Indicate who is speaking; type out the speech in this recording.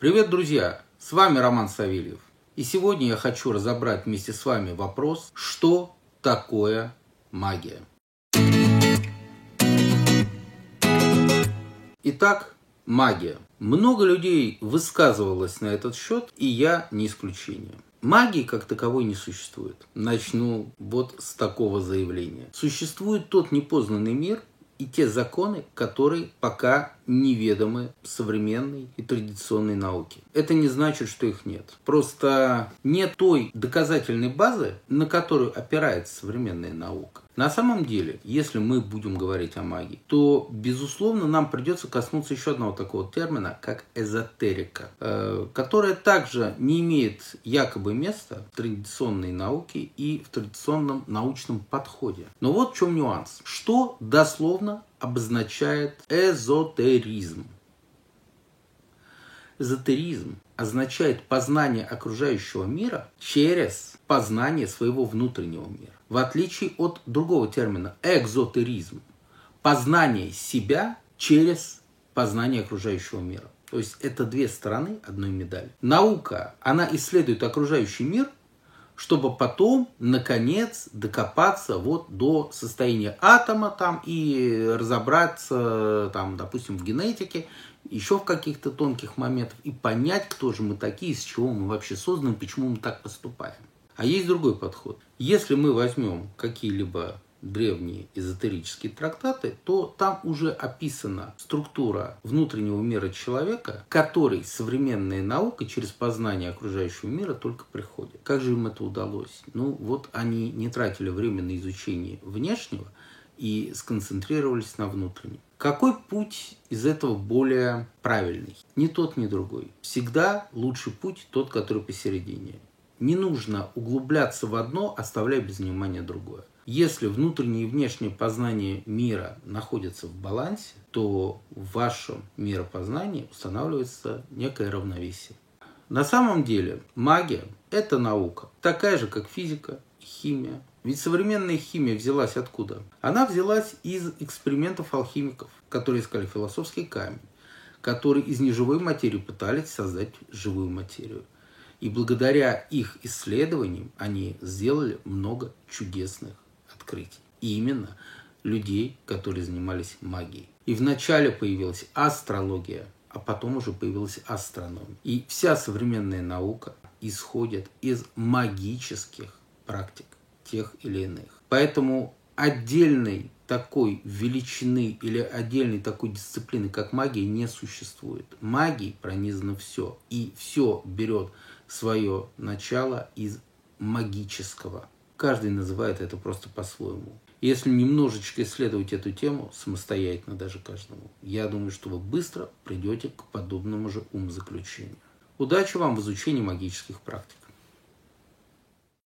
Speaker 1: Привет, друзья! С вами Роман Савельев. И сегодня я хочу разобрать вместе с вами вопрос, что такое магия. Итак, магия. Много людей высказывалось на этот счет, и я не исключение. Магии как таковой не существует. Начну вот с такого заявления. Существует тот непознанный мир, и те законы, которые пока неведомы современной и традиционной науке. Это не значит, что их нет. Просто нет той доказательной базы, на которую опирается современная наука. На самом деле, если мы будем говорить о магии, то, безусловно, нам придется коснуться еще одного такого термина, как эзотерика, э, которая также не имеет якобы места в традиционной науке и в традиционном научном подходе. Но вот в чем нюанс. Что дословно обозначает эзотеризм? Эзотеризм означает познание окружающего мира через познание своего внутреннего мира. В отличие от другого термина экзотеризм. Познание себя через познание окружающего мира. То есть это две стороны одной медали. Наука, она исследует окружающий мир, чтобы потом, наконец, докопаться вот до состояния атома там и разобраться, там, допустим, в генетике еще в каких-то тонких моментах и понять, кто же мы такие, из чего мы вообще созданы, почему мы так поступаем. А есть другой подход. Если мы возьмем какие-либо древние эзотерические трактаты, то там уже описана структура внутреннего мира человека, который современная наука через познание окружающего мира только приходит. Как же им это удалось? Ну вот они не тратили время на изучение внешнего и сконцентрировались на внутреннем. Какой путь из этого более правильный? Ни тот, ни другой. Всегда лучший путь тот, который посередине. Не нужно углубляться в одно, оставляя без внимания другое. Если внутреннее и внешнее познание мира находятся в балансе, то в вашем миропознании устанавливается некое равновесие. На самом деле магия – это наука, такая же, как физика, химия, ведь современная химия взялась откуда? Она взялась из экспериментов алхимиков, которые искали философский камень, которые из неживой материи пытались создать живую материю. И благодаря их исследованиям они сделали много чудесных открытий. И именно людей, которые занимались магией. И вначале появилась астрология, а потом уже появилась астрономия. И вся современная наука исходит из магических практик тех или иных. Поэтому отдельной такой величины или отдельной такой дисциплины, как магия, не существует. Магией пронизано все. И все берет свое начало из магического. Каждый называет это просто по-своему. Если немножечко исследовать эту тему, самостоятельно даже каждому, я думаю, что вы быстро придете к подобному же умозаключению. Удачи вам в изучении магических практик.